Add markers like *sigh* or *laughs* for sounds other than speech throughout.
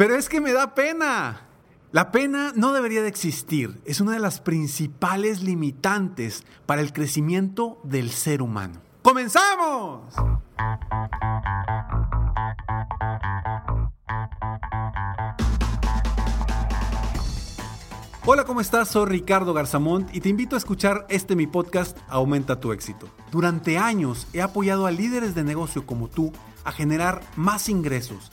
Pero es que me da pena. La pena no debería de existir. Es una de las principales limitantes para el crecimiento del ser humano. ¡Comenzamos! Hola, ¿cómo estás? Soy Ricardo Garzamont y te invito a escuchar este mi podcast Aumenta tu éxito. Durante años he apoyado a líderes de negocio como tú a generar más ingresos,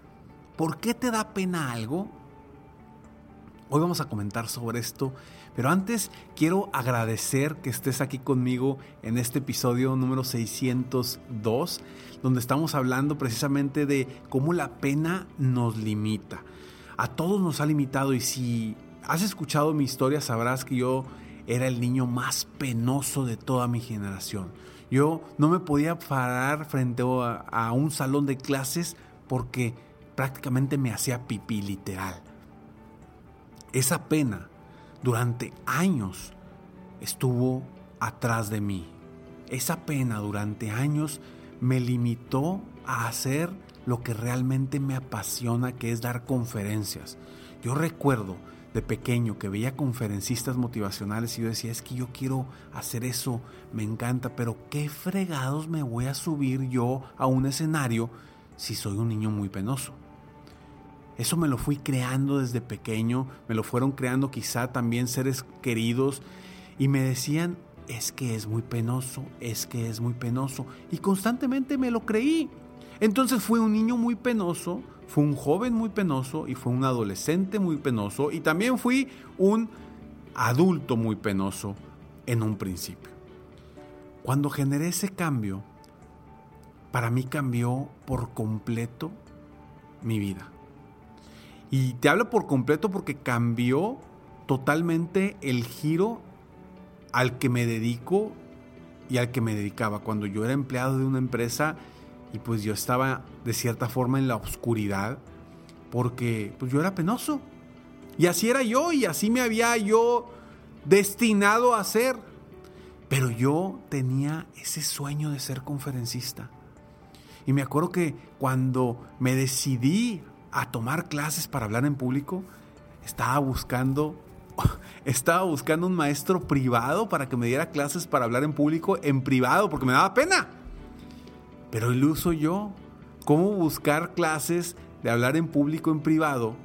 ¿Por qué te da pena algo? Hoy vamos a comentar sobre esto, pero antes quiero agradecer que estés aquí conmigo en este episodio número 602, donde estamos hablando precisamente de cómo la pena nos limita. A todos nos ha limitado y si has escuchado mi historia sabrás que yo era el niño más penoso de toda mi generación. Yo no me podía parar frente a, a un salón de clases porque prácticamente me hacía pipí literal. Esa pena durante años estuvo atrás de mí. Esa pena durante años me limitó a hacer lo que realmente me apasiona, que es dar conferencias. Yo recuerdo de pequeño que veía conferencistas motivacionales y yo decía, es que yo quiero hacer eso, me encanta, pero ¿qué fregados me voy a subir yo a un escenario si soy un niño muy penoso? Eso me lo fui creando desde pequeño, me lo fueron creando quizá también seres queridos y me decían, es que es muy penoso, es que es muy penoso. Y constantemente me lo creí. Entonces fui un niño muy penoso, fui un joven muy penoso y fui un adolescente muy penoso y también fui un adulto muy penoso en un principio. Cuando generé ese cambio, para mí cambió por completo mi vida. Y te hablo por completo porque cambió totalmente el giro al que me dedico y al que me dedicaba. Cuando yo era empleado de una empresa y pues yo estaba de cierta forma en la oscuridad porque pues yo era penoso. Y así era yo y así me había yo destinado a ser. Pero yo tenía ese sueño de ser conferencista. Y me acuerdo que cuando me decidí a tomar clases para hablar en público, estaba buscando *laughs* estaba buscando un maestro privado para que me diera clases para hablar en público en privado porque me daba pena. Pero el uso yo, ¿cómo buscar clases de hablar en público en privado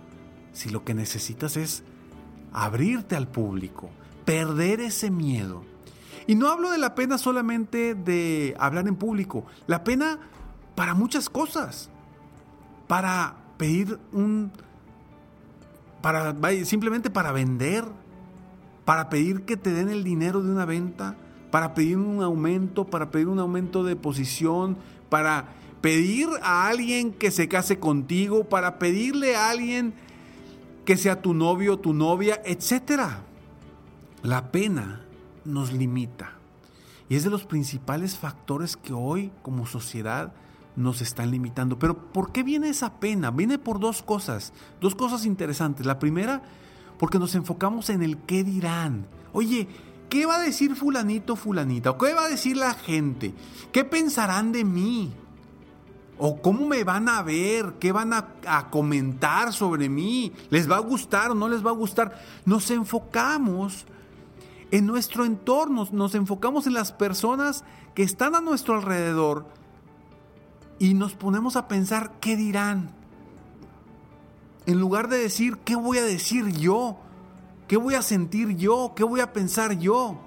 si lo que necesitas es abrirte al público, perder ese miedo? Y no hablo de la pena solamente de hablar en público, la pena para muchas cosas. Para pedir un... Para, simplemente para vender, para pedir que te den el dinero de una venta, para pedir un aumento, para pedir un aumento de posición, para pedir a alguien que se case contigo, para pedirle a alguien que sea tu novio, tu novia, etc. La pena nos limita y es de los principales factores que hoy como sociedad nos están limitando. Pero ¿por qué viene esa pena? Viene por dos cosas, dos cosas interesantes. La primera, porque nos enfocamos en el qué dirán. Oye, ¿qué va a decir fulanito, fulanita? ¿O qué va a decir la gente? ¿Qué pensarán de mí? ¿O cómo me van a ver? ¿Qué van a, comentar sobre mí? ¿Les va a gustar o no les va a gustar? Nos enfocamos en nuestro entorno, nos enfocamos en las personas que están a nuestro alrededor y nos ponemos a pensar qué dirán. En lugar de decir qué voy a decir yo, qué voy a sentir yo, qué voy a pensar yo.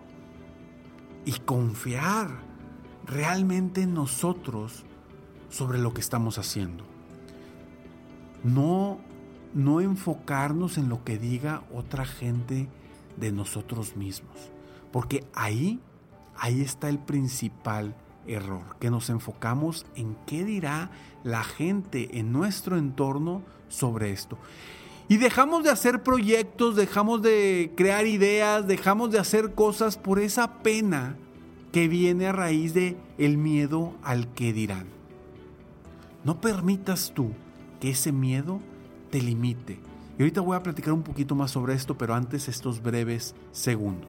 Y confiar realmente en nosotros sobre lo que estamos haciendo. No, no enfocarnos en lo que diga otra gente de nosotros mismos. Porque ahí, ahí está el principal error, que nos enfocamos en qué dirá la gente en nuestro entorno sobre esto. Y dejamos de hacer proyectos, dejamos de crear ideas, dejamos de hacer cosas por esa pena que viene a raíz de el miedo al que dirán. No permitas tú que ese miedo te limite, y ahorita voy a platicar un poquito más sobre esto, pero antes estos breves segundos.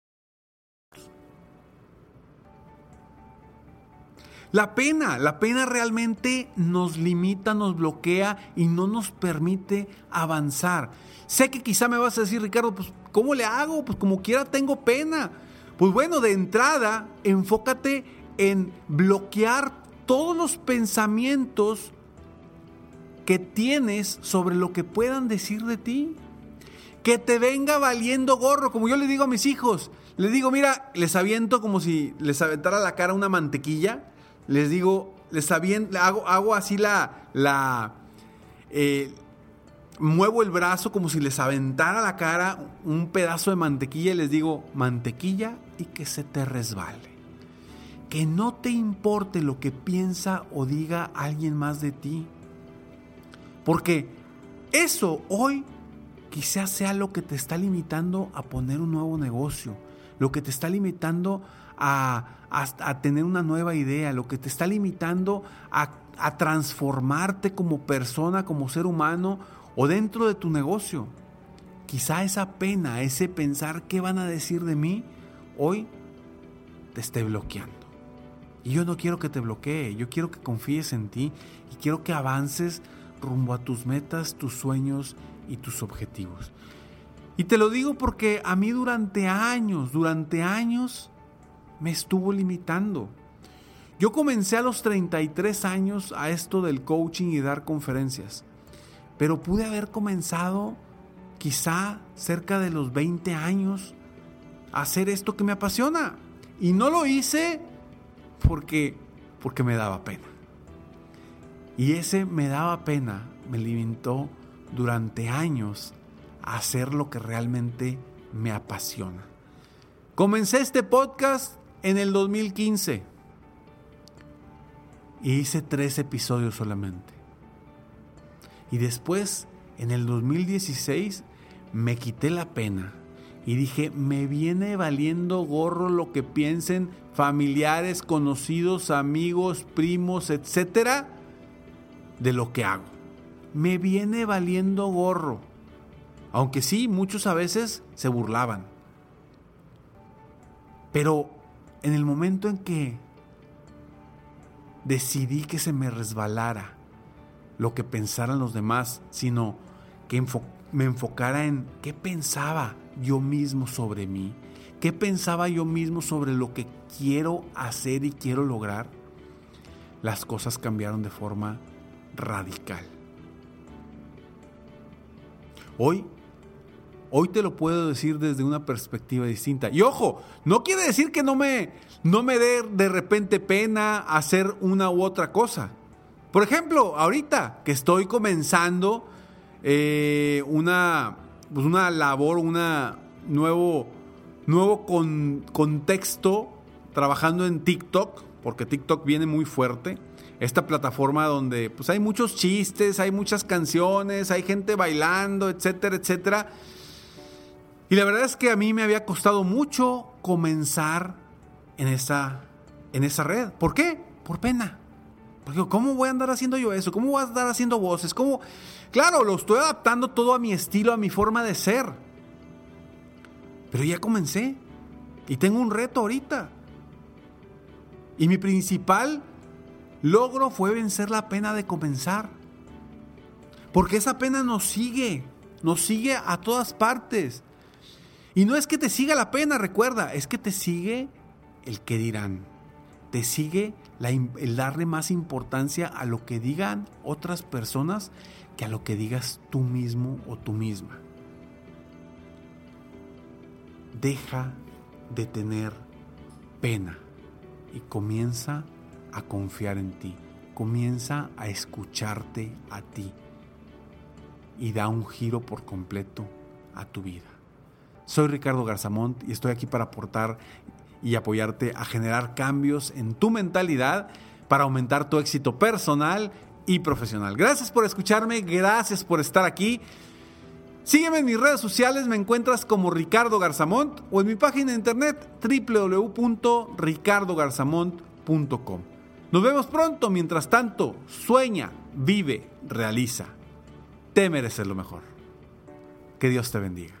La pena, la pena realmente nos limita, nos bloquea y no nos permite avanzar. Sé que quizá me vas a decir, Ricardo, pues ¿cómo le hago? Pues como quiera tengo pena. Pues bueno, de entrada, enfócate en bloquear todos los pensamientos que tienes sobre lo que puedan decir de ti. Que te venga valiendo gorro, como yo le digo a mis hijos. Les digo, mira, les aviento como si les aventara la cara una mantequilla les digo, les hago, hago así la, la eh, muevo el brazo como si les aventara la cara un pedazo de mantequilla y les digo, mantequilla y que se te resbale. Que no te importe lo que piensa o diga alguien más de ti. Porque eso hoy quizás sea lo que te está limitando a poner un nuevo negocio, lo que te está limitando a, tener una nueva idea, lo que te está limitando a, a transformarte como persona, como ser humano o dentro de tu negocio. Quizá esa pena, ese pensar qué van a decir de mí, hoy te esté bloqueando. Y yo no quiero que te bloquee, yo quiero que confíes en ti y quiero que avances rumbo a tus metas, tus sueños y tus objetivos. Y te lo digo porque a mí durante años, durante años, me estuvo limitando. Yo comencé a los 33 años a esto del coaching y dar conferencias, pero pude haber comenzado quizá cerca de los 20 años a hacer esto que me apasiona. Y no lo hice porque, porque me daba pena. Y ese me daba pena me limitó durante años a hacer lo que realmente me apasiona. Comencé este podcast en el 2015 y hice tres episodios solamente. Y después, en el 2016, me quité la pena y dije, me viene valiendo gorro lo que piensen familiares, conocidos, amigos, primos, etcétera, de lo que hago. Me viene valiendo gorro. Aunque sí, muchos a veces se burlaban. Pero en el momento en que decidí que se me resbalara lo que pensaran los demás, sino que me enfocara en qué pensaba yo mismo sobre mí, qué pensaba yo mismo sobre lo que quiero hacer y quiero lograr, las cosas cambiaron de forma radical. Hoy, hoy te lo puedo decir desde una perspectiva distinta. Y ojo, no quiere decir que no me, no me dé de repente pena hacer una u otra cosa. Por ejemplo, ahorita que estoy comenzando eh, una, pues una labor, una nuevo, nuevo contexto trabajando en TikTok, porque TikTok viene muy fuerte esta plataforma donde pues hay muchos chistes, hay muchas canciones, hay gente bailando, etcétera, etcétera. Y la verdad es que a mí me había costado mucho comenzar en esa, en esa red. ¿Por qué? Por pena. Porque ¿cómo voy a andar haciendo yo eso? ¿Cómo voy a andar haciendo voces? ¿Cómo? Claro, lo estoy adaptando todo a mi estilo, a mi forma de ser. Pero ya comencé. Y tengo un reto ahorita. Y mi principal logro fue vencer la pena de comenzar. Porque esa pena nos sigue, nos sigue a todas partes. Y no es que te siga la pena, recuerda, es que te sigue el que dirán. Te sigue el darle más importancia a lo que digan otras personas que a lo que digas tú mismo o tú misma. Deja de tener pena y comienza a confiar en ti, comienza a escucharte a ti y da un giro por completo a tu vida. Soy Ricardo Garzamont y estoy aquí para aportar y apoyarte a generar cambios en tu mentalidad para aumentar tu éxito personal y profesional. Gracias por escucharme, gracias por estar aquí. Sígueme en mis redes sociales, me encuentras como Ricardo Garzamont o en mi página de internet www.ricardogarzamont.com. Nos vemos pronto, mientras tanto, sueña, vive, realiza. Te mereces lo mejor. Que Dios te bendiga.